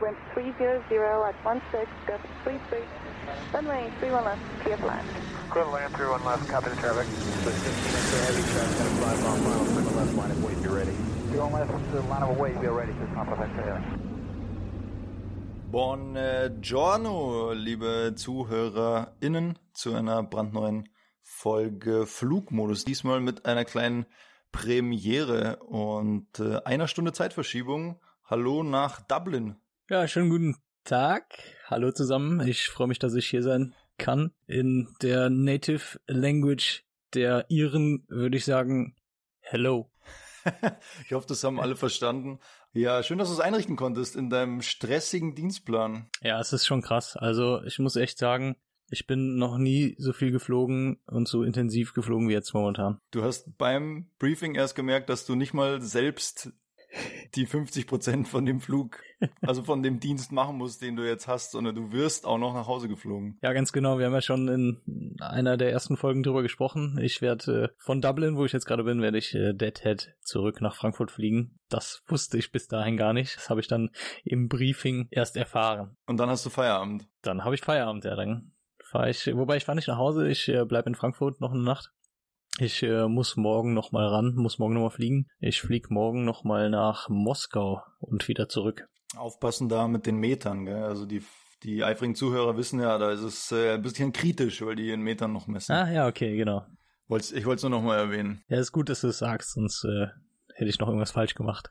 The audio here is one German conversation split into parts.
wind 300 at 16, gust 33, runway 31 left, clear for land. Clear land, 31 left, copy the traffic. So 15 into heavy traffic, gonna fly off final, clear to left, line of weight, be ready. 31 left, line of weight, be ready, just pump up extra heavy. Buongiorno, liebe ZuhörerInnen, zu einer brandneuen Folge Flugmodus. Diesmal mit einer kleinen Premiere und äh, einer Stunde Zeitverschiebung. Hallo nach Dublin. Ja, schönen guten Tag. Hallo zusammen. Ich freue mich, dass ich hier sein kann. In der Native Language der Iren würde ich sagen, hello. ich hoffe, das haben alle verstanden. Ja, schön, dass du es einrichten konntest in deinem stressigen Dienstplan. Ja, es ist schon krass. Also ich muss echt sagen, ich bin noch nie so viel geflogen und so intensiv geflogen wie jetzt momentan. Du hast beim Briefing erst gemerkt, dass du nicht mal selbst die 50 Prozent von dem Flug, also von dem Dienst machen musst, den du jetzt hast, sondern du wirst auch noch nach Hause geflogen. Ja, ganz genau. Wir haben ja schon in einer der ersten Folgen drüber gesprochen. Ich werde äh, von Dublin, wo ich jetzt gerade bin, werde ich äh, Deadhead zurück nach Frankfurt fliegen. Das wusste ich bis dahin gar nicht. Das habe ich dann im Briefing erst erfahren. Und dann hast du Feierabend. Dann habe ich Feierabend, ja. Dann fahre ich, wobei ich fahre nicht nach Hause. Ich äh, bleib in Frankfurt noch eine Nacht. Ich äh, muss morgen noch mal ran, muss morgen noch mal fliegen. Ich flieg morgen noch mal nach Moskau und wieder zurück. Aufpassen da mit den Metern, gell? Also die die eifrigen Zuhörer wissen ja, da ist es äh, ein bisschen kritisch, weil die in Metern noch messen. Ah ja, okay, genau. Wollt's, ich wollte es nur noch mal erwähnen. Ja, ist gut, dass du es sagst, sonst äh, hätte ich noch irgendwas falsch gemacht.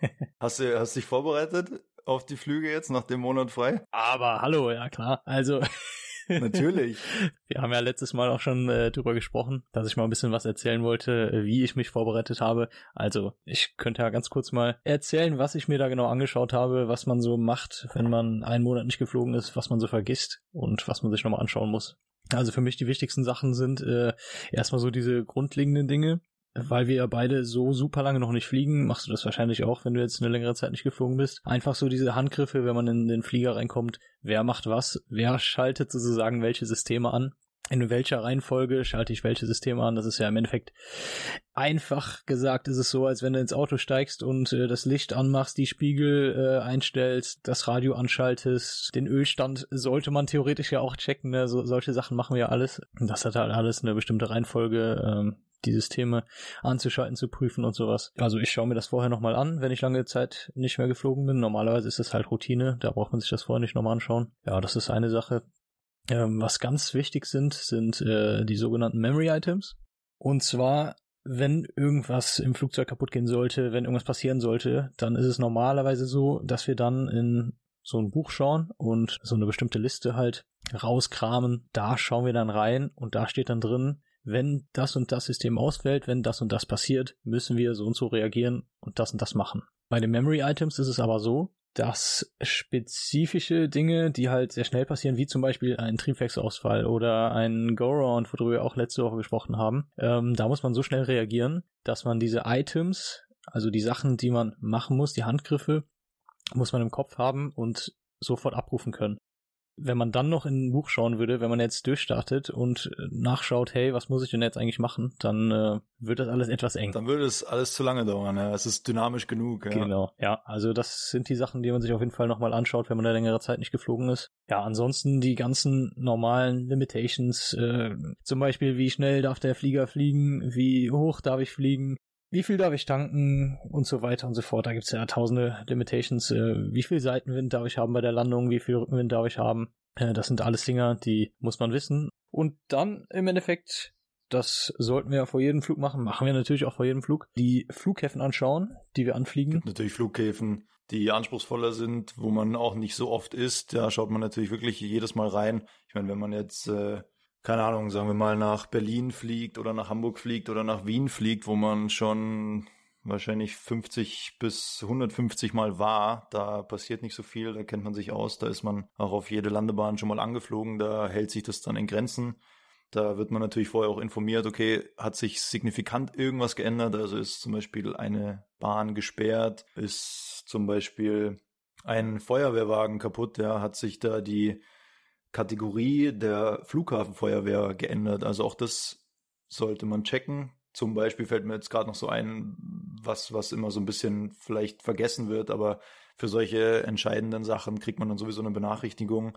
hast du hast dich vorbereitet auf die Flüge jetzt nach dem Monat frei? Aber hallo, ja klar. Also Natürlich. Wir haben ja letztes Mal auch schon äh, drüber gesprochen, dass ich mal ein bisschen was erzählen wollte, wie ich mich vorbereitet habe. Also, ich könnte ja ganz kurz mal erzählen, was ich mir da genau angeschaut habe, was man so macht, wenn man einen Monat nicht geflogen ist, was man so vergisst und was man sich nochmal anschauen muss. Also für mich die wichtigsten Sachen sind äh, erstmal so diese grundlegenden Dinge, weil wir ja beide so super lange noch nicht fliegen, machst du das wahrscheinlich auch, wenn du jetzt eine längere Zeit nicht geflogen bist. Einfach so diese Handgriffe, wenn man in den Flieger reinkommt, wer macht was, wer schaltet sozusagen welche Systeme an. In welcher Reihenfolge schalte ich welche Systeme an? Das ist ja im Endeffekt einfach gesagt, ist es so, als wenn du ins Auto steigst und äh, das Licht anmachst, die Spiegel äh, einstellst, das Radio anschaltest, den Ölstand sollte man theoretisch ja auch checken. Ne? So, solche Sachen machen wir ja alles. Das hat halt alles eine bestimmte Reihenfolge. Ähm, die Systeme anzuschalten, zu prüfen und sowas. Also ich schaue mir das vorher nochmal an, wenn ich lange Zeit nicht mehr geflogen bin. Normalerweise ist das halt Routine, da braucht man sich das vorher nicht nochmal anschauen. Ja, das ist eine Sache. Ähm, was ganz wichtig sind, sind äh, die sogenannten Memory Items. Und zwar, wenn irgendwas im Flugzeug kaputt gehen sollte, wenn irgendwas passieren sollte, dann ist es normalerweise so, dass wir dann in so ein Buch schauen und so eine bestimmte Liste halt rauskramen. Da schauen wir dann rein und da steht dann drin, wenn das und das System ausfällt, wenn das und das passiert, müssen wir so und so reagieren und das und das machen. Bei den Memory Items ist es aber so, dass spezifische Dinge, die halt sehr schnell passieren, wie zum Beispiel ein Triebwerksausfall oder ein Go-Round, worüber wir auch letzte Woche gesprochen haben, ähm, da muss man so schnell reagieren, dass man diese Items, also die Sachen, die man machen muss, die Handgriffe, muss man im Kopf haben und sofort abrufen können wenn man dann noch in ein Buch schauen würde, wenn man jetzt durchstartet und äh, nachschaut, hey, was muss ich denn jetzt eigentlich machen, dann äh, wird das alles etwas eng. Dann würde es alles zu lange dauern, ja. Es ist dynamisch genug, ja. Genau, ja. Also das sind die Sachen, die man sich auf jeden Fall nochmal anschaut, wenn man eine längere Zeit nicht geflogen ist. Ja, ansonsten die ganzen normalen Limitations, äh, zum Beispiel, wie schnell darf der Flieger fliegen, wie hoch darf ich fliegen, wie viel darf ich tanken und so weiter und so fort. Da gibt's ja tausende Limitations. Äh, wie viel Seitenwind darf ich haben bei der Landung? Wie viel Rückenwind darf ich haben? Äh, das sind alles Dinger, die muss man wissen. Und dann im Endeffekt, das sollten wir vor jedem Flug machen, machen wir natürlich auch vor jedem Flug, die Flughäfen anschauen, die wir anfliegen. Gibt natürlich Flughäfen, die anspruchsvoller sind, wo man auch nicht so oft ist. Da schaut man natürlich wirklich jedes Mal rein. Ich meine, wenn man jetzt äh, keine Ahnung, sagen wir mal nach Berlin fliegt oder nach Hamburg fliegt oder nach Wien fliegt, wo man schon wahrscheinlich 50 bis 150 Mal war, da passiert nicht so viel, da kennt man sich aus, da ist man auch auf jede Landebahn schon mal angeflogen, da hält sich das dann in Grenzen. Da wird man natürlich vorher auch informiert, okay, hat sich signifikant irgendwas geändert, also ist zum Beispiel eine Bahn gesperrt, ist zum Beispiel ein Feuerwehrwagen kaputt, ja, hat sich da die Kategorie der Flughafenfeuerwehr geändert. Also auch das sollte man checken. Zum Beispiel fällt mir jetzt gerade noch so ein, was, was immer so ein bisschen vielleicht vergessen wird, aber für solche entscheidenden Sachen kriegt man dann sowieso eine Benachrichtigung.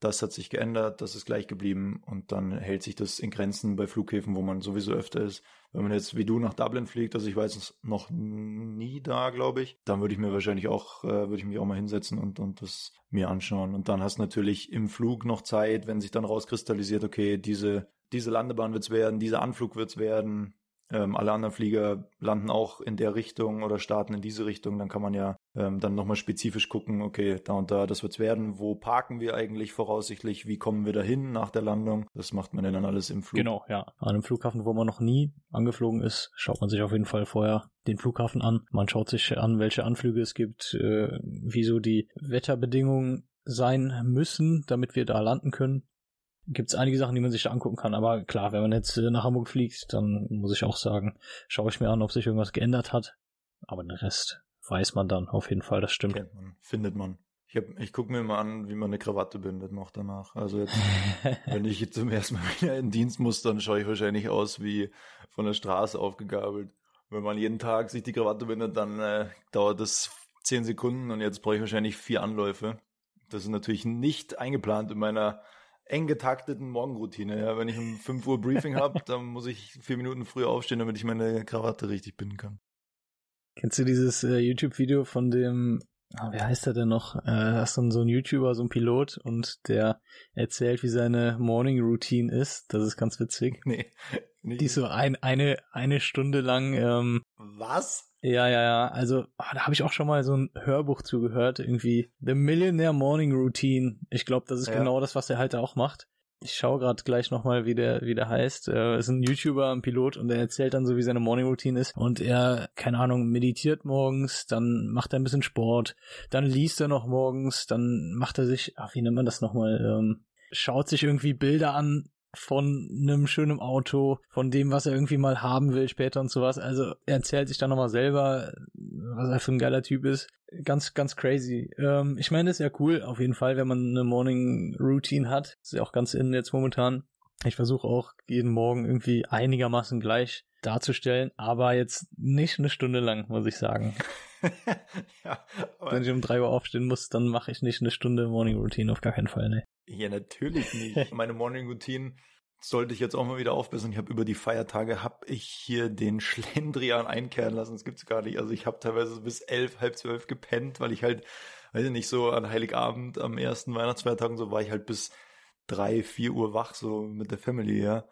Das hat sich geändert, das ist gleich geblieben und dann hält sich das in Grenzen bei Flughäfen, wo man sowieso öfter ist. Wenn man jetzt wie du nach Dublin fliegt, also ich weiß es noch nie da, glaube ich, dann würde ich mir wahrscheinlich auch, äh, würde ich mich auch mal hinsetzen und, und das mir anschauen. Und dann hast du natürlich im Flug noch Zeit, wenn sich dann rauskristallisiert, okay, diese, diese Landebahn wird's werden, dieser Anflug wird's werden, ähm, alle anderen Flieger landen auch in der Richtung oder starten in diese Richtung, dann kann man ja ähm, dann nochmal spezifisch gucken, okay, da und da, das wird's werden, wo parken wir eigentlich voraussichtlich, wie kommen wir dahin nach der Landung, das macht man ja dann alles im Flug. Genau, ja. An einem Flughafen, wo man noch nie angeflogen ist, schaut man sich auf jeden Fall vorher den Flughafen an. Man schaut sich an, welche Anflüge es gibt, äh, wieso die Wetterbedingungen sein müssen, damit wir da landen können gibt es einige Sachen, die man sich da angucken kann. Aber klar, wenn man jetzt äh, nach Hamburg fliegt, dann muss ich auch sagen, schaue ich mir an, ob sich irgendwas geändert hat. Aber den Rest weiß man dann auf jeden Fall, das stimmt. Kennt man, findet man. Ich, hab, ich gucke mir mal an, wie man eine Krawatte bindet noch danach. Also jetzt, wenn ich zum ersten Mal wieder in Dienst muss, dann schaue ich wahrscheinlich aus wie von der Straße aufgegabelt. Wenn man jeden Tag sich die Krawatte bindet, dann äh, dauert das zehn Sekunden und jetzt brauche ich wahrscheinlich vier Anläufe. Das ist natürlich nicht eingeplant in meiner eng getakteten Morgenroutine. Ja, wenn ich um 5 Uhr Briefing habe, dann muss ich vier Minuten früher aufstehen, damit ich meine Krawatte richtig binden kann. Kennst du dieses äh, YouTube-Video von dem, ah, wie heißt der denn noch? Äh, das ist so ein, so ein YouTuber, so ein Pilot und der erzählt, wie seine Morning Routine ist. Das ist ganz witzig. Nee. Die ist so ein, eine, eine Stunde lang. Ähm, Was? Ja, ja, ja. Also, ah, da habe ich auch schon mal so ein Hörbuch zugehört, irgendwie The Millionaire Morning Routine. Ich glaube, das ist ja. genau das, was er halt auch macht. Ich schaue gerade gleich nochmal, wie der, wie der heißt. Er ist ein YouTuber, ein Pilot und er erzählt dann so, wie seine Morning Routine ist. Und er, keine Ahnung, meditiert morgens, dann macht er ein bisschen Sport, dann liest er noch morgens, dann macht er sich, ach, wie nennt man das nochmal, ähm, schaut sich irgendwie Bilder an von einem schönen Auto, von dem, was er irgendwie mal haben will später und sowas. Also er erzählt sich dann nochmal selber, was er für ein geiler Typ ist. Ganz, ganz crazy. Ähm, ich meine, ist ja cool, auf jeden Fall, wenn man eine Morning Routine hat. Ist ja auch ganz innen jetzt momentan. Ich versuche auch jeden Morgen irgendwie einigermaßen gleich darzustellen, aber jetzt nicht eine Stunde lang, muss ich sagen. ja, Wenn ich um drei Uhr aufstehen muss, dann mache ich nicht eine Stunde Morning Routine, auf gar keinen Fall, ne. Ja, natürlich nicht. Meine Morning Routine sollte ich jetzt auch mal wieder aufbessern. Ich habe über die Feiertage habe ich hier den Schlendrian einkehren lassen. Das gibt's gar nicht. Also ich habe teilweise bis elf, halb zwölf gepennt, weil ich halt, weiß ich nicht, so an Heiligabend am ersten Weihnachtsfeiertag und so war ich halt bis drei, vier Uhr wach, so mit der Family, ja.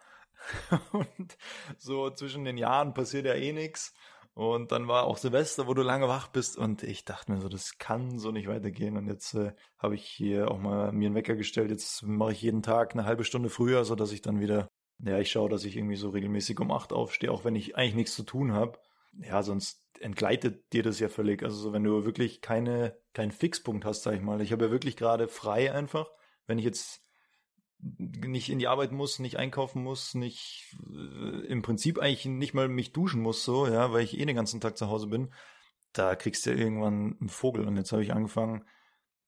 Und so zwischen den Jahren passiert ja eh nix. Und dann war auch Silvester, wo du lange wach bist. Und ich dachte mir so, das kann so nicht weitergehen. Und jetzt äh, habe ich hier auch mal mir einen Wecker gestellt. Jetzt mache ich jeden Tag eine halbe Stunde früher, so dass ich dann wieder, ja, ich schaue, dass ich irgendwie so regelmäßig um acht aufstehe, auch wenn ich eigentlich nichts zu tun habe. Ja, sonst entgleitet dir das ja völlig. Also so, wenn du wirklich keine, keinen Fixpunkt hast, sag ich mal. Ich habe ja wirklich gerade frei einfach. Wenn ich jetzt nicht in die Arbeit muss, nicht einkaufen muss, nicht äh, im Prinzip eigentlich nicht mal mich duschen muss, so, ja, weil ich eh den ganzen Tag zu Hause bin, da kriegst du irgendwann einen Vogel. Und jetzt habe ich angefangen,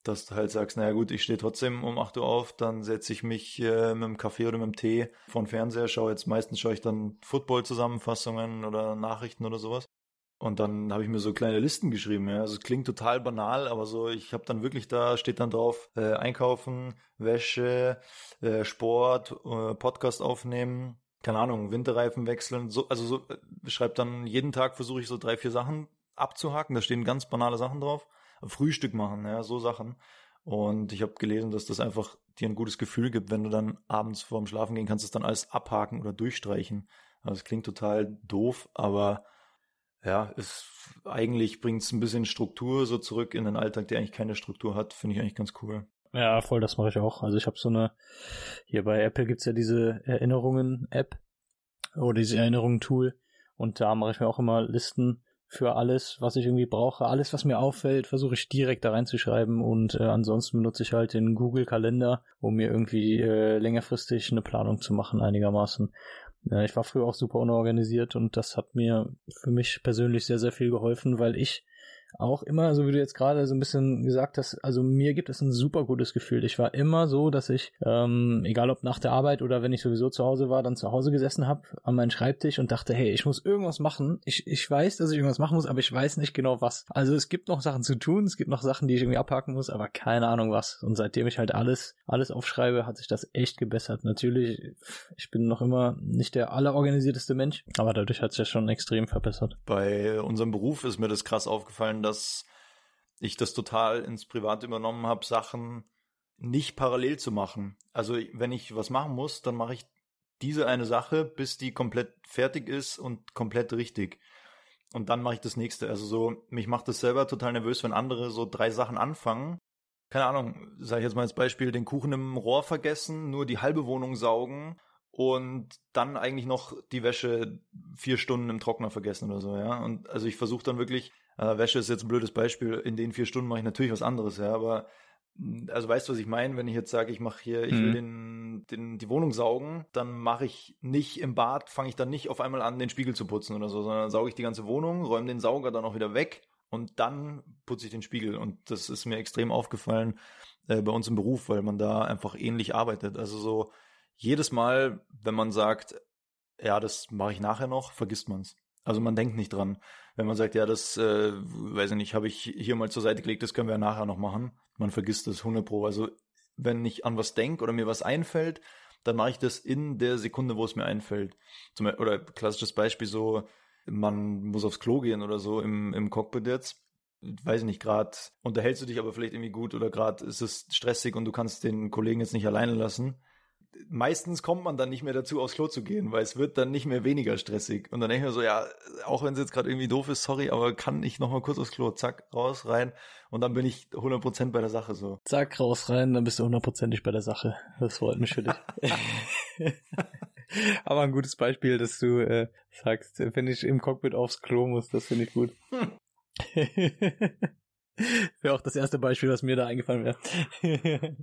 dass du halt sagst, naja gut, ich stehe trotzdem um 8 Uhr auf, dann setze ich mich äh, mit dem Kaffee oder mit dem Tee vor den Fernseher, schaue jetzt meistens schaue ich dann Football-Zusammenfassungen oder Nachrichten oder sowas. Und dann habe ich mir so kleine Listen geschrieben. Ja. Also es klingt total banal, aber so, ich habe dann wirklich da, steht dann drauf, äh, einkaufen, Wäsche, äh, Sport, äh, Podcast aufnehmen, keine Ahnung, Winterreifen wechseln. So, also so, äh, schreibt dann jeden Tag versuche ich so drei, vier Sachen abzuhaken. Da stehen ganz banale Sachen drauf. Frühstück machen, ja, so Sachen. Und ich habe gelesen, dass das einfach dir ein gutes Gefühl gibt, wenn du dann abends vorm Schlafen gehen kannst, es dann alles abhaken oder durchstreichen. Also es klingt total doof, aber ja, ist eigentlich bringt es ein bisschen Struktur so zurück in den Alltag, der eigentlich keine Struktur hat, finde ich eigentlich ganz cool. Ja, voll, das mache ich auch. Also ich habe so eine, hier bei Apple gibt's ja diese Erinnerungen-App oder diese Erinnerungen-Tool und da mache ich mir auch immer Listen für alles, was ich irgendwie brauche. Alles, was mir auffällt, versuche ich direkt da reinzuschreiben und äh, ansonsten benutze ich halt den Google-Kalender, um mir irgendwie äh, längerfristig eine Planung zu machen einigermaßen. Ja, ich war früher auch super unorganisiert und das hat mir für mich persönlich sehr, sehr viel geholfen, weil ich auch immer, so wie du jetzt gerade so ein bisschen gesagt hast, also mir gibt es ein super gutes Gefühl. Ich war immer so, dass ich, ähm, egal ob nach der Arbeit oder wenn ich sowieso zu Hause war, dann zu Hause gesessen habe an meinem Schreibtisch und dachte, hey, ich muss irgendwas machen. Ich, ich weiß, dass ich irgendwas machen muss, aber ich weiß nicht genau was. Also es gibt noch Sachen zu tun, es gibt noch Sachen, die ich irgendwie abhaken muss, aber keine Ahnung was. Und seitdem ich halt alles, alles aufschreibe, hat sich das echt gebessert. Natürlich, ich bin noch immer nicht der allerorganisierteste Mensch, aber dadurch hat sich das schon extrem verbessert. Bei unserem Beruf ist mir das krass aufgefallen, dass ich das total ins Private übernommen habe, Sachen nicht parallel zu machen. Also wenn ich was machen muss, dann mache ich diese eine Sache, bis die komplett fertig ist und komplett richtig. Und dann mache ich das nächste. Also so, mich macht das selber total nervös, wenn andere so drei Sachen anfangen. Keine Ahnung, sage ich jetzt mal als Beispiel, den Kuchen im Rohr vergessen, nur die halbe Wohnung saugen und dann eigentlich noch die Wäsche vier Stunden im Trockner vergessen oder so, ja. Und also ich versuche dann wirklich, äh, Wäsche ist jetzt ein blödes Beispiel, in den vier Stunden mache ich natürlich was anderes, ja, aber also weißt du, was ich meine, wenn ich jetzt sage, ich mache hier, ich will Mhm. den, den, die Wohnung saugen, dann mache ich nicht im Bad, fange ich dann nicht auf einmal an, den Spiegel zu putzen oder so, sondern sauge ich die ganze Wohnung, räume den Sauger dann auch wieder weg und dann putze ich den Spiegel. Und das ist mir extrem aufgefallen äh, bei uns im Beruf, weil man da einfach ähnlich arbeitet. Also so jedes Mal, wenn man sagt, ja, das mache ich nachher noch, vergisst man es. Also man denkt nicht dran. Wenn man sagt, ja, das, äh, weiß ich nicht, habe ich hier mal zur Seite gelegt, das können wir ja nachher noch machen. Man vergisst das 100 pro. Also wenn ich an was denke oder mir was einfällt, dann mache ich das in der Sekunde, wo es mir einfällt. Zum, oder klassisches Beispiel so, man muss aufs Klo gehen oder so im, im Cockpit jetzt. Weiß ich nicht, gerade unterhältst du dich aber vielleicht irgendwie gut oder gerade ist es stressig und du kannst den Kollegen jetzt nicht alleine lassen. Meistens kommt man dann nicht mehr dazu, aufs Klo zu gehen, weil es wird dann nicht mehr weniger stressig. Und dann denke ich mir so, ja, auch wenn es jetzt gerade irgendwie doof ist, sorry, aber kann ich noch mal kurz aufs Klo, zack, raus, rein und dann bin ich 100% bei der Sache so. Zack, raus rein, dann bist du hundertprozentig bei der Sache. Das freut mich für dich. Aber ein gutes Beispiel, dass du äh, sagst, wenn ich im Cockpit aufs Klo muss, das finde ich gut. Wäre auch das erste Beispiel, was mir da eingefallen wäre.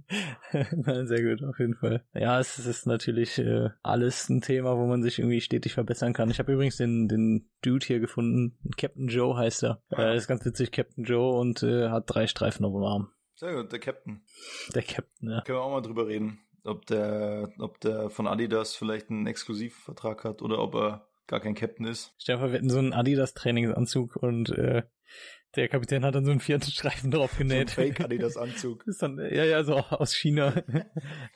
Nein, sehr gut, auf jeden Fall. Ja, es ist natürlich äh, alles ein Thema, wo man sich irgendwie stetig verbessern kann. Ich habe übrigens den, den Dude hier gefunden. Captain Joe heißt er. Äh, ist ganz witzig, Captain Joe, und äh, hat drei Streifen auf dem Arm. Sehr gut, der Captain. Der Captain, ja. Können wir auch mal drüber reden, ob der, ob der von Adidas vielleicht einen Exklusivvertrag hat oder ob er gar kein Captain ist. Vor, wir hätten so einen Adidas-Trainingsanzug und äh, der Kapitän hat dann so einen vierten Streifen drauf So ein genäht. Fake Adidas Anzug. ist dann, ja, ja, so aus China.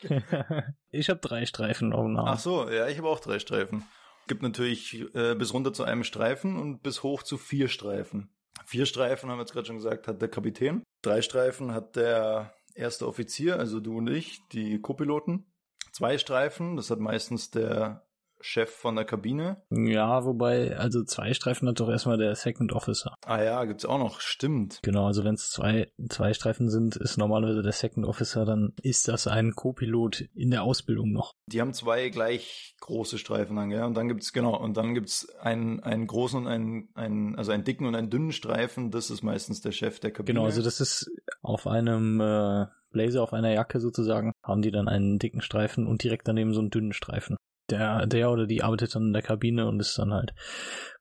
ich habe drei Streifen auf dem Arm. Ach so, ja, ich habe auch drei Streifen. Gibt natürlich äh, bis runter zu einem Streifen und bis hoch zu vier Streifen. Vier Streifen, haben wir jetzt gerade schon gesagt, hat der Kapitän. Drei Streifen hat der erste Offizier, also du und ich, die Co-Piloten. Zwei Streifen, das hat meistens der Chef von der Kabine. Ja, wobei, also zwei Streifen hat doch erstmal der Second Officer. Ah ja, gibt's auch noch, stimmt. Genau, also wenn es zwei, zwei Streifen sind, ist normalerweise der Second Officer, dann ist das ein Co-Pilot in der Ausbildung noch. Die haben zwei gleich große Streifen dann, gell? Und dann gibt's, genau, und dann gibt's einen, einen großen und einen, einen, also einen dicken und einen dünnen Streifen, das ist meistens der Chef der Kabine. Genau, also das ist auf einem äh, Blazer, auf einer Jacke sozusagen, haben die dann einen dicken Streifen und direkt daneben so einen dünnen Streifen. Der, der oder die arbeitet dann in der Kabine und ist dann halt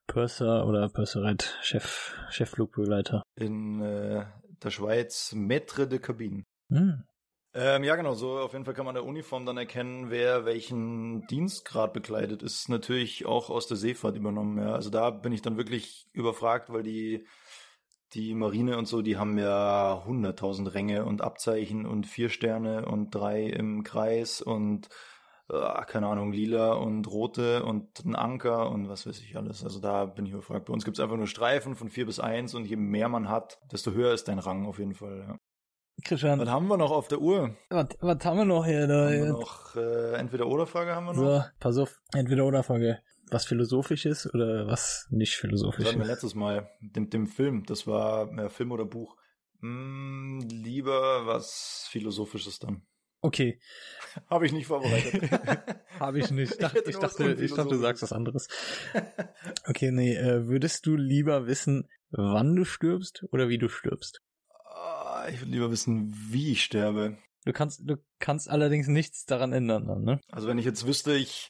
Purser oder Purserette, Chef, Chefflugbegleiter. in äh, der Schweiz Maître de Cabine. Hm. Ähm, ja, genau, so auf jeden Fall kann man der Uniform dann erkennen, wer welchen Dienstgrad bekleidet. Ist natürlich auch aus der Seefahrt übernommen, ja. Also da bin ich dann wirklich überfragt, weil die, die Marine und so, die haben ja hunderttausend Ränge und Abzeichen und vier Sterne und drei im Kreis und äh, keine Ahnung, lila und rote und ein Anker und was weiß ich alles. Also da bin ich überfragt. Bei uns gibt's einfach nur Streifen von vier bis eins und je mehr man hat, desto höher ist dein Rang auf jeden Fall. Ja. Christian, Was haben wir noch auf der Uhr? was, was haben wir noch hier? Da, Haben wir noch äh, entweder oder Frage haben wir noch? so, pass auf, entweder oder Frage. Was philosophisch ist oder was nicht Das philosophisch hatten wir ist. letztes Mal dem, dem Film. Das war äh, Film oder Buch. Hm, lieber was Philosophisches dann. Okay, Habe ich nicht vorbereitet. habe ich nicht. Ich Ich ich, dachte, ich dachte, du sagst was anderes. Okay, nee, äh, würdest du lieber wissen, wann du stirbst oder wie du stirbst? Ah, ich würde lieber wissen, wie ich sterbe. Du kannst, du kannst allerdings nichts daran ändern, dann, ne? Also wenn ich jetzt wüsste, ich,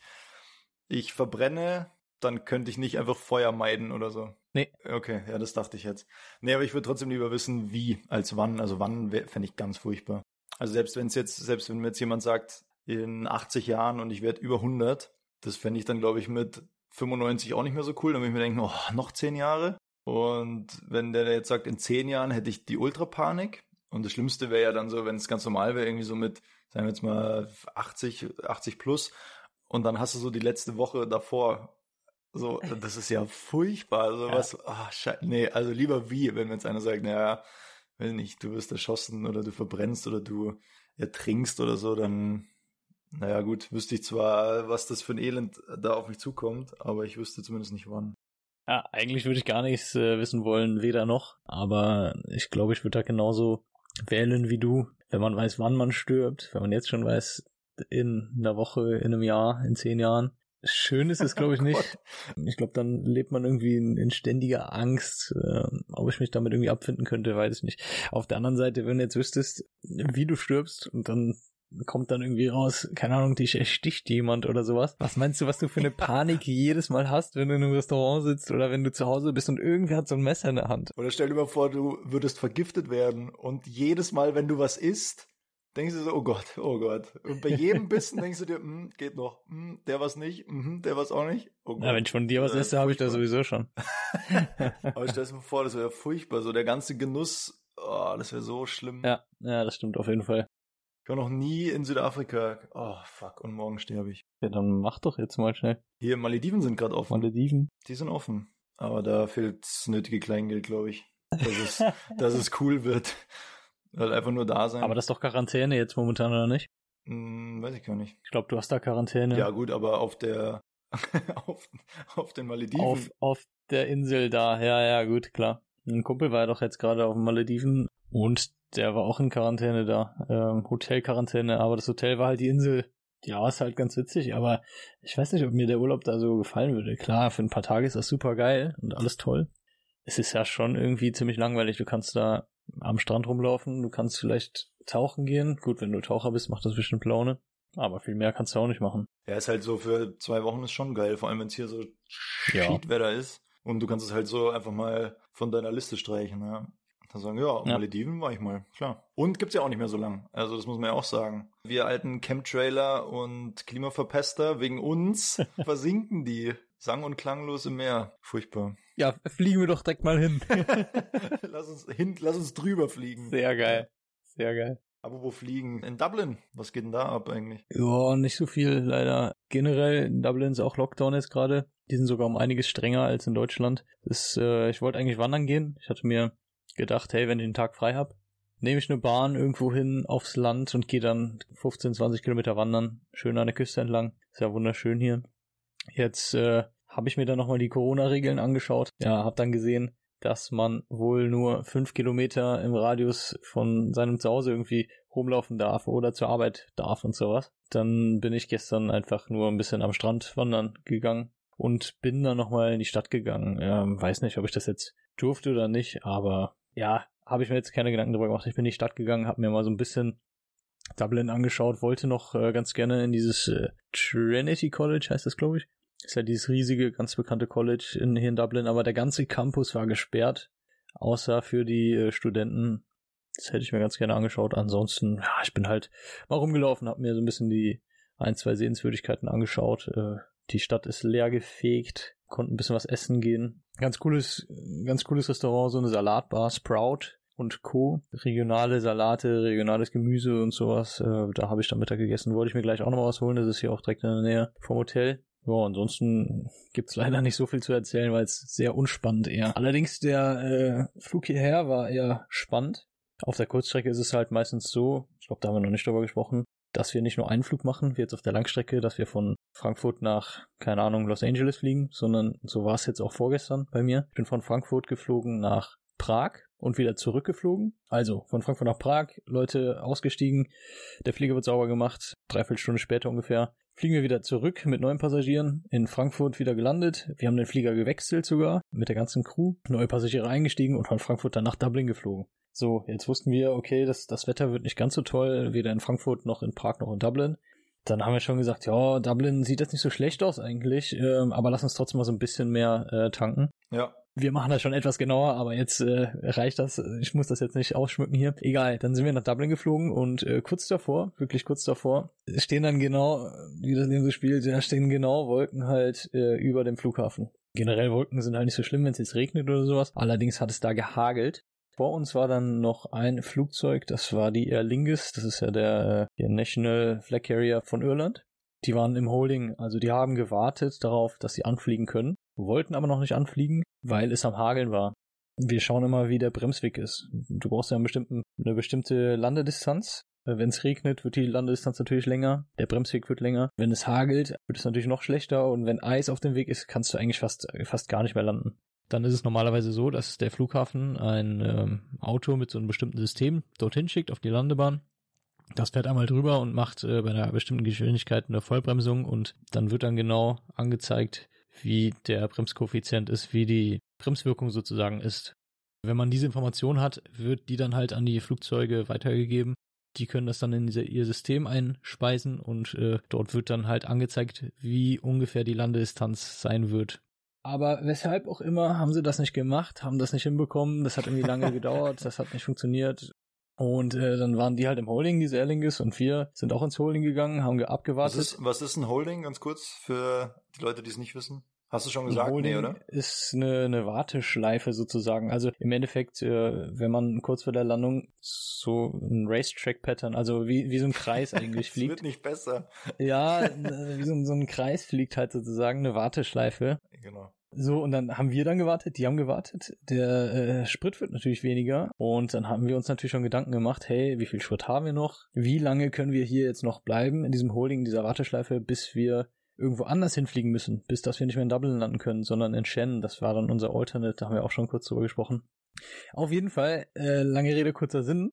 ich verbrenne dann könnte ich nicht einfach Feuer meiden oder so. Nee. Okay, ja, das dachte ich jetzt. Nee, aber ich würde trotzdem lieber wissen, wie als wann. Also wann fände ich ganz furchtbar. Also selbst wenn es jetzt, selbst wenn mir jetzt jemand sagt, in 80 Jahren und ich werde über 100, das fände ich dann, glaube ich, mit 95 auch nicht mehr so cool. Dann würde ich mir denken, oh, noch 10 Jahre. Und wenn der jetzt sagt, in 10 Jahren hätte ich die Ultrapanik. Und das Schlimmste wäre ja dann so, wenn es ganz normal wäre, irgendwie so mit, sagen wir jetzt mal 80, 80 plus. Und dann hast du so die letzte Woche davor. So, das ist ja furchtbar. Also ja. was, ach, scheiße. Nee, also lieber wie, wenn jetzt einer sagt, naja, wenn nicht, du wirst erschossen oder du verbrennst oder du ertrinkst oder so, dann naja, gut, wüsste ich zwar, was das für ein Elend da auf mich zukommt, aber ich wüsste zumindest nicht wann. Ja, eigentlich würde ich gar nichts äh, wissen wollen, weder noch, aber ich glaube, ich würde da genauso wählen wie du, wenn man weiß, wann man stirbt, wenn man jetzt schon weiß, in einer Woche, in einem Jahr, in zehn Jahren. Schön ist es, glaube ich, oh nicht. Ich glaube, dann lebt man irgendwie in, in ständiger Angst. Äh, ob ich mich damit irgendwie abfinden könnte, weiß ich nicht. Auf der anderen Seite, wenn du jetzt wüsstest, wie du stirbst und dann kommt dann irgendwie raus, keine Ahnung, dich ersticht jemand oder sowas. Was meinst du, was du für eine Panik jedes Mal hast, wenn du in einem Restaurant sitzt oder wenn du zu Hause bist und irgendwer hat so ein Messer in der Hand? Oder stell dir mal vor, du würdest vergiftet werden und jedes Mal, wenn du was isst, denkst du so, oh Gott, oh Gott. Und bei jedem Bissen denkst du dir, hm, geht noch, hm, der was nicht, hm, der was auch nicht. Oh Gott. Ja, wenn ich von dir was esse, habe ich da sowieso schon. Aber stell dir vor, das wäre furchtbar, so der ganze Genuss, oh, das wäre so schlimm. Ja, ja, das stimmt auf jeden Fall. Ich war noch nie in Südafrika. Oh, fuck, und morgen sterbe ich. Ja, dann mach doch jetzt mal schnell. Hier, Malediven sind gerade offen. Malediven? Die sind offen. Aber da fehlt das nötige Kleingeld, glaube ich. Dass es, dass es cool wird. Halt einfach nur da sein. Aber das ist doch Quarantäne jetzt momentan, oder nicht? Hm, weiß ich gar nicht. Ich glaube, du hast da Quarantäne. Ja, gut, aber auf der, auf, auf den Malediven. Auf, auf der Insel da, ja, ja, gut, klar. Ein Kumpel war ja doch jetzt gerade auf den Malediven und der war auch in Quarantäne da, ähm, Hotelquarantäne, aber das Hotel war halt die Insel. Ja, ist halt ganz witzig, aber ich weiß nicht, ob mir der Urlaub da so gefallen würde. Klar, für ein paar Tage ist das super geil und alles toll. Es ist ja schon irgendwie ziemlich langweilig. Du kannst da am Strand rumlaufen, du kannst vielleicht tauchen gehen. Gut, wenn du Taucher bist, macht das bestimmt Laune. Aber viel mehr kannst du auch nicht machen. Ja, ist halt so für zwei Wochen ist schon geil, vor allem wenn es hier so Schiedwetter ja. ist. Und du kannst es halt so einfach mal von deiner Liste streichen, ja. Dann sagen, ja, ja, Malediven war ich mal, klar. Und gibt's ja auch nicht mehr so lang. Also das muss man ja auch sagen. Wir alten Chemtrailer und Klimaverpester, wegen uns versinken die sang- und klanglos im Meer. Furchtbar. Ja, fliegen wir doch direkt mal hin. lass uns hin, lass uns drüber fliegen. Sehr geil. Sehr geil. Aber wo fliegen? In Dublin. Was geht denn da ab eigentlich? Ja, nicht so viel leider. Generell in Dublin ist auch Lockdown jetzt gerade. Die sind sogar um einiges strenger als in Deutschland. Das, äh, ich wollte eigentlich wandern gehen. Ich hatte mir gedacht, hey, wenn ich einen Tag frei habe, nehme ich eine Bahn irgendwo hin aufs Land und gehe dann 15, 20 Kilometer wandern, schön an der Küste entlang. Ist ja wunderschön hier. Jetzt äh, habe ich mir dann nochmal die Corona-Regeln angeschaut. Ja, habe dann gesehen, dass man wohl nur fünf Kilometer im Radius von seinem Zuhause irgendwie rumlaufen darf oder zur Arbeit darf und sowas. Dann bin ich gestern einfach nur ein bisschen am Strand wandern gegangen und bin dann nochmal in die Stadt gegangen. Ähm, weiß nicht, ob ich das jetzt durfte oder nicht, aber ja, habe ich mir jetzt keine Gedanken darüber gemacht. Ich bin in die Stadt gegangen, habe mir mal so ein bisschen Dublin angeschaut, wollte noch äh, ganz gerne in dieses äh, Trinity College, heißt das, glaube ich. Ist ja dieses riesige, ganz bekannte College in, hier in Dublin, aber der ganze Campus war gesperrt, außer für die äh, Studenten. Das hätte ich mir ganz gerne angeschaut. Ansonsten, ja, ich bin halt mal rumgelaufen, habe mir so ein bisschen die ein, zwei Sehenswürdigkeiten angeschaut. Äh, die Stadt ist leer gefegt, konnten ein bisschen was essen gehen. Ganz cooles, ganz cooles Restaurant, so eine Salatbar, Sprout und Co. Regionale Salate, regionales Gemüse und sowas. Äh, da habe ich dann Mittag gegessen. Wollte ich mir gleich auch noch mal was holen. Das ist hier auch direkt in der Nähe vom Hotel. Ja, ansonsten gibt's leider nicht so viel zu erzählen, weil es sehr unspannend eher. Allerdings der äh, Flug hierher war eher spannend. Auf der Kurzstrecke ist es halt meistens so, ich glaube, da haben wir noch nicht drüber gesprochen, dass wir nicht nur einen Flug machen, wie jetzt auf der Langstrecke, dass wir von Frankfurt nach, keine Ahnung, Los Angeles fliegen, sondern so war es jetzt auch vorgestern bei mir. Ich bin von Frankfurt geflogen nach Prag und wieder zurückgeflogen. Also von Frankfurt nach Prag, Leute ausgestiegen, der Flieger wird sauber gemacht, dreiviertel Stunde später ungefähr. Fliegen wir wieder zurück mit neuen Passagieren, in Frankfurt wieder gelandet. Wir haben den Flieger gewechselt sogar, mit der ganzen Crew, neue Passagiere eingestiegen und von Frankfurt dann nach Dublin geflogen. So, jetzt wussten wir, okay, das, das Wetter wird nicht ganz so toll, weder in Frankfurt noch in Prag noch in Dublin. Dann haben wir schon gesagt, ja, Dublin sieht jetzt nicht so schlecht aus eigentlich, ähm, aber lass uns trotzdem mal so ein bisschen mehr äh, tanken. Ja. Wir machen das schon etwas genauer, aber jetzt äh, reicht das. Ich muss das jetzt nicht ausschmücken hier. Egal, dann sind wir nach Dublin geflogen und äh, kurz davor, wirklich kurz davor, stehen dann genau, wie das Leben so spielt, da stehen genau Wolken halt äh, über dem Flughafen. Generell Wolken sind halt nicht so schlimm, wenn es jetzt regnet oder sowas. Allerdings hat es da gehagelt. Vor uns war dann noch ein Flugzeug, das war die Aer Lingus, das ist ja der, äh, der National Flag Carrier von Irland. Die waren im Holding, also die haben gewartet darauf, dass sie anfliegen können, wollten aber noch nicht anfliegen, weil es am Hageln war. Wir schauen immer, wie der Bremsweg ist. Du brauchst ja eine bestimmte Landedistanz. Wenn es regnet, wird die Landedistanz natürlich länger, der Bremsweg wird länger. Wenn es hagelt, wird es natürlich noch schlechter und wenn Eis auf dem Weg ist, kannst du eigentlich fast, fast gar nicht mehr landen. Dann ist es normalerweise so, dass der Flughafen ein ähm, Auto mit so einem bestimmten System dorthin schickt auf die Landebahn. Das fährt einmal drüber und macht äh, bei einer bestimmten Geschwindigkeit eine Vollbremsung und dann wird dann genau angezeigt, wie der Bremskoeffizient ist, wie die Bremswirkung sozusagen ist. Wenn man diese Information hat, wird die dann halt an die Flugzeuge weitergegeben. Die können das dann in ihr System einspeisen und äh, dort wird dann halt angezeigt, wie ungefähr die Landedistanz sein wird. Aber weshalb auch immer haben sie das nicht gemacht, haben das nicht hinbekommen, das hat irgendwie lange gedauert, das hat nicht funktioniert. Und äh, dann waren die halt im Holding, diese Erlingis, und wir sind auch ins Holding gegangen, haben abgewartet. Was ist, was ist ein Holding, ganz kurz, für die Leute, die es nicht wissen? Hast du schon gesagt? Ein Holding nee, oder? ist eine, eine Warteschleife sozusagen. Also im Endeffekt, äh, wenn man kurz vor der Landung so ein Racetrack-Pattern, also wie, wie so ein Kreis eigentlich fliegt. wird nicht besser. Ja, äh, wie so, ein- so ein Kreis fliegt halt sozusagen, eine Warteschleife. Genau. So, und dann haben wir dann gewartet, die haben gewartet. Der äh, Sprit wird natürlich weniger. Und dann haben wir uns natürlich schon Gedanken gemacht, hey, wie viel Sprit haben wir noch? Wie lange können wir hier jetzt noch bleiben in diesem Holding, in dieser Warteschleife, bis wir irgendwo anders hinfliegen müssen, bis dass wir nicht mehr in Dublin landen können, sondern in Shannon. Das war dann unser Alternate, da haben wir auch schon kurz drüber gesprochen. Auf jeden Fall, äh, lange Rede, kurzer Sinn,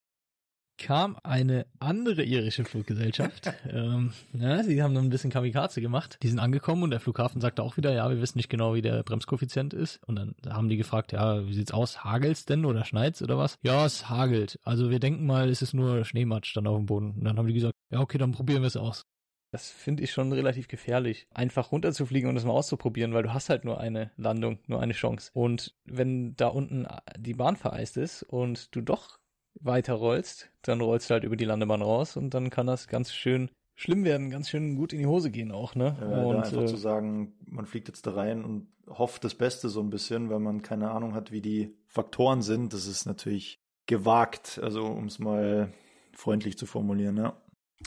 kam eine andere irische Fluggesellschaft. ähm, ja, sie haben dann ein bisschen Kamikaze gemacht. Die sind angekommen und der Flughafen sagte auch wieder, ja, wir wissen nicht genau, wie der Bremskoeffizient ist. Und dann haben die gefragt, ja, wie sieht's aus? Hagelt's denn oder schneit's oder was? Ja, es hagelt. Also wir denken mal, es ist nur Schneematsch dann auf dem Boden. Und dann haben die gesagt, ja, okay, dann probieren wir es aus. Das finde ich schon relativ gefährlich, einfach runterzufliegen und das mal auszuprobieren, weil du hast halt nur eine Landung, nur eine Chance. Und wenn da unten die Bahn vereist ist und du doch weiter rollst, dann rollst du halt über die Landebahn raus und dann kann das ganz schön schlimm werden, ganz schön gut in die Hose gehen auch, ne? Ja, und einfach äh, zu sagen, man fliegt jetzt da rein und hofft das Beste so ein bisschen, weil man keine Ahnung hat, wie die Faktoren sind. Das ist natürlich gewagt, also um es mal freundlich zu formulieren, ja.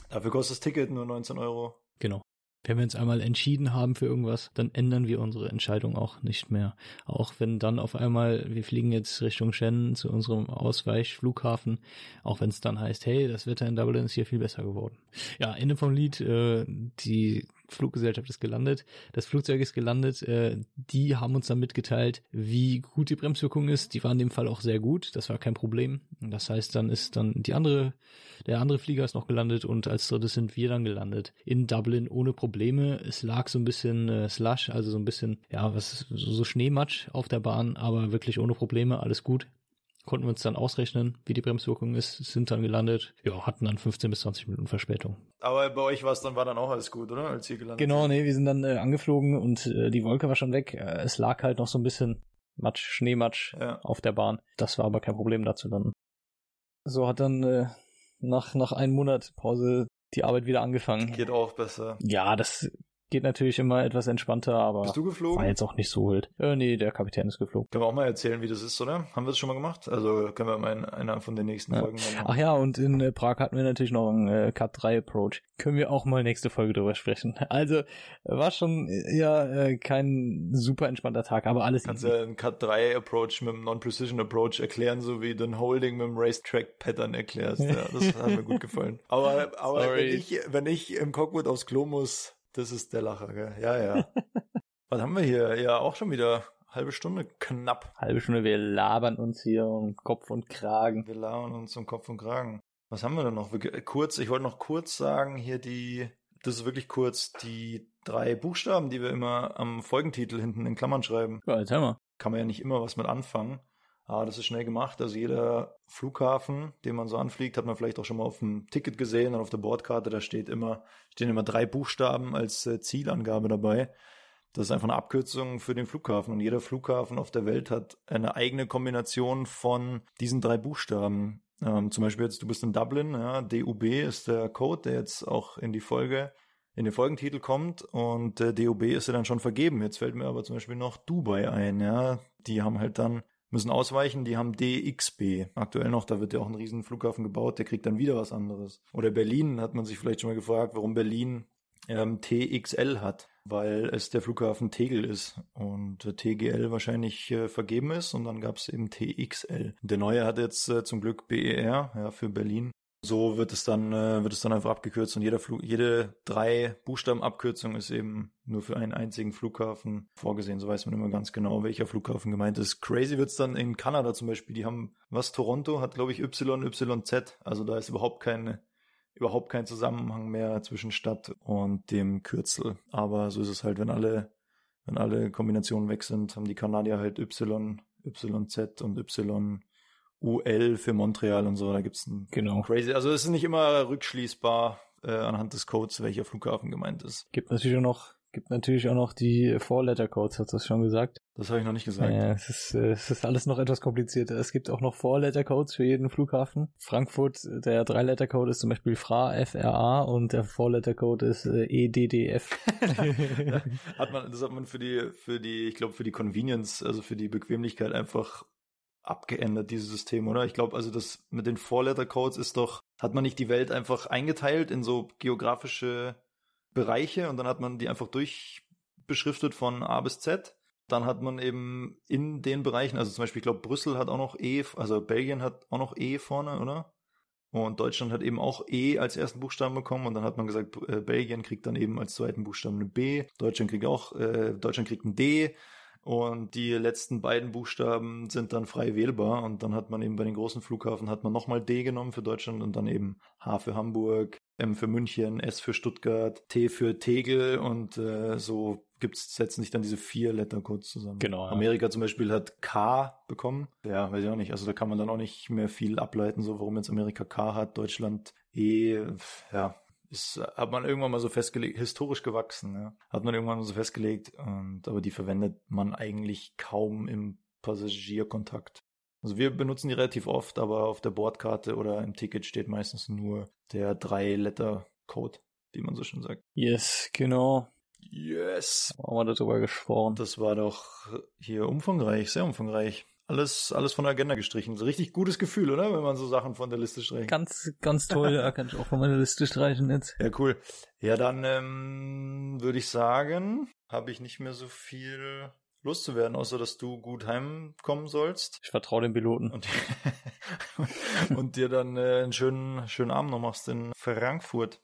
Dafür kostet das Ticket nur 19 Euro. Wenn wir uns einmal entschieden haben für irgendwas, dann ändern wir unsere Entscheidung auch nicht mehr. Auch wenn dann auf einmal, wir fliegen jetzt Richtung Shannon zu unserem Ausweichflughafen, auch wenn es dann heißt, hey, das Wetter in Dublin ist hier viel besser geworden. Ja, Ende vom Lied, äh, die Fluggesellschaft ist gelandet, das Flugzeug ist gelandet, äh, die haben uns dann mitgeteilt, wie gut die Bremswirkung ist. Die war in dem Fall auch sehr gut, das war kein Problem. Das heißt, dann ist dann die andere, der andere Flieger ist noch gelandet und als drittes sind wir dann gelandet in Dublin ohne Probleme. Es lag so ein bisschen äh, Slush, also so ein bisschen, ja, was so Schneematsch auf der Bahn, aber wirklich ohne Probleme, alles gut. Konnten wir uns dann ausrechnen, wie die Bremswirkung ist, sind dann gelandet, ja, hatten dann 15 bis 20 Minuten Verspätung. Aber bei euch war es dann, war dann auch alles gut, oder? Als ihr gelandet Genau, nee, wir sind dann äh, angeflogen und äh, die Wolke war schon weg. Äh, es lag halt noch so ein bisschen Matsch, Schneematsch Ja. auf der Bahn. Das war aber kein Problem da zu landen. So hat dann äh, nach, nach einem Monat Pause die Arbeit wieder angefangen. Geht auch besser. Ja, das geht natürlich immer etwas entspannter, aber Bist du war geflogen? jetzt auch nicht so wild. Äh, nee, der Kapitän ist geflogen. Können wir auch mal erzählen, wie das ist, oder? Haben wir das schon mal gemacht? Also können wir mal in einer von den nächsten Ja. Folgen machen. Ach ja, und in äh, Prag hatten wir natürlich noch einen äh, Cut 3 Approach. Können wir auch mal nächste Folge drüber sprechen. Also war schon äh, ja äh, kein super entspannter Tag, aber alles Kannst ja einen Cut 3 Approach mit einem Non-Precision Approach erklären, so wie den Holding mit dem Racetrack Pattern erklärst. Ja, das hat mir gut gefallen. Aber, aber Sorry. wenn ich, wenn ich im Cockpit aufs Klo muss, das ist der Lacher, gell? Ja, ja. Was haben wir hier? Ja, auch schon wieder halbe Stunde knapp. Halbe Stunde, wir labern uns hier um Kopf und Kragen. Wir lauern uns um Kopf und Kragen. Was haben wir denn noch? Wir- Kurz, ich wollte noch kurz sagen, hier die, das ist wirklich kurz, die drei Buchstaben, die wir immer am Folgentitel hinten in Klammern schreiben. Ja, jetzt haben wir. kann man ja nicht immer was mit anfangen. Aber das ist schnell gemacht. Also jeder Flughafen, den man so anfliegt, hat man vielleicht auch schon mal auf dem Ticket gesehen und auf der Bordkarte, da steht immer, stehen immer drei Buchstaben als äh, Zielangabe dabei. Das ist einfach eine Abkürzung für den Flughafen. Und jeder Flughafen auf der Welt hat eine eigene Kombination von diesen drei Buchstaben. Ähm, zum Beispiel jetzt, du bist in Dublin, ja, DUB ist der Code, der jetzt auch in die Folge, in den Folgentitel kommt. Und äh, DUB ist ja dann schon vergeben. Jetzt fällt mir aber zum Beispiel noch Dubai ein, ja. Die haben halt dann müssen ausweichen, die haben DXB. Aktuell noch, da wird ja auch ein riesen Flughafen gebaut, der kriegt dann wieder was anderes. Oder Berlin hat man sich vielleicht schon mal gefragt, warum Berlin ähm, TXL hat, weil es der Flughafen Tegel ist und TGL wahrscheinlich äh, vergeben ist und dann gab es eben TXL. Der neue hat jetzt äh, zum Glück BER, ja, für Berlin. So wird es dann, äh, wird es dann einfach abgekürzt und jeder Flug, jede drei Buchstabenabkürzung ist eben nur für einen einzigen Flughafen vorgesehen. So weiß man immer ganz genau, welcher Flughafen gemeint ist. Crazy wird's dann in Kanada zum Beispiel. Die haben, was Toronto hat, glaube ich, YYZ. Also da ist überhaupt keine, überhaupt kein Zusammenhang mehr zwischen Stadt und dem Kürzel. Aber so ist es halt, wenn alle, wenn alle Kombinationen weg sind, haben die Kanadier halt Y, YZ und Y UL für Montreal und so, da gibt's ein Genau. crazy. Also es ist nicht immer rückschließbar äh, anhand des Codes, welcher Flughafen gemeint ist. Gibt natürlich auch noch, gibt natürlich auch noch die Four-Letter-Codes, hast du das schon gesagt? Das habe ich noch nicht gesagt. Ja, es ist, äh, es ist alles noch etwas komplizierter. Es gibt auch noch Four-Letter-Codes für jeden Flughafen. Frankfurt, der Drei-Letter-Code ist zum Beispiel FRA, FRA und der Four-Letter-Code ist äh, EDDF. hat man, das hat man für die, für die, ich glaube, für die Convenience, also für die Bequemlichkeit einfach abgeändert, dieses System, oder? Ich glaube, also das mit den Four-Letter-Codes ist doch, hat man nicht die Welt einfach eingeteilt in so geografische Bereiche und dann hat man die einfach durchbeschriftet von A bis Z. Dann hat man eben in den Bereichen, also zum Beispiel, ich glaube, Brüssel hat auch noch E, also Belgien hat auch noch E vorne, oder? Und Deutschland hat eben auch E als ersten Buchstaben bekommen und dann hat man gesagt, äh, Belgien kriegt dann eben als zweiten Buchstaben eine B, Deutschland kriegt auch, äh, Deutschland kriegt ein D und die letzten beiden Buchstaben sind dann frei wählbar und dann hat man eben bei den großen Flughafen hat man nochmal D genommen für Deutschland und dann eben H für Hamburg, M für München, S für Stuttgart, T für Tegel und äh, so gibt's, setzen sich dann diese vier Lettercodes zusammen. Genau, ja. Amerika zum Beispiel hat K bekommen. Ja, weiß ich auch nicht. Also da kann man dann auch nicht mehr viel ableiten, so warum jetzt Amerika K hat, Deutschland E, ja, ist, hat man irgendwann mal so festgelegt, historisch gewachsen, ja. Hat man irgendwann mal so festgelegt, und, aber die verwendet man eigentlich kaum im Passagierkontakt. Also wir benutzen die relativ oft, aber auf der Bordkarte oder im Ticket steht meistens nur der Drei-Letter-Code, wie man so schön sagt. yes, genau. Yes! Haben wir darüber gesprochen. Das war doch hier umfangreich, sehr umfangreich. Alles, alles von der Agenda gestrichen. So richtig gutes Gefühl, oder? Wenn man so Sachen von der Liste streicht. Ganz, ganz toll. Da kann ich auch von meiner Liste streichen jetzt. Ja, cool. Ja, dann ähm, würde ich sagen, habe ich nicht mehr so viel loszuwerden, außer dass du gut heimkommen sollst Ich vertraue dem Piloten. und, und dir dann äh, einen schönen, schönen Abend noch machst in Frankfurt.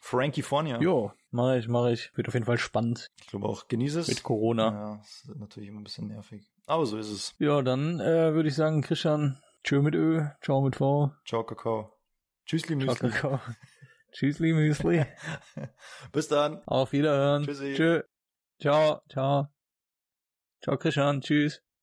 Frankifornia. Jo, mache ich, mache ich. Wird auf jeden Fall spannend Ich glaube auch, genieße es. mit Corona. Ja, ist natürlich immer ein bisschen nervig. Aber so ist es. Ja, dann äh, würde ich sagen, Christian, tschö mit Ö, ciao mit V, Ciao, Kakao. Tschüssli, ciao Müsli. Kakao. Tschüssli, Müsli. Bis dann. Auf Wiederhören. Tschüssi. Tschö. Ciao, ciao. Ciao, Christian. Tschüss.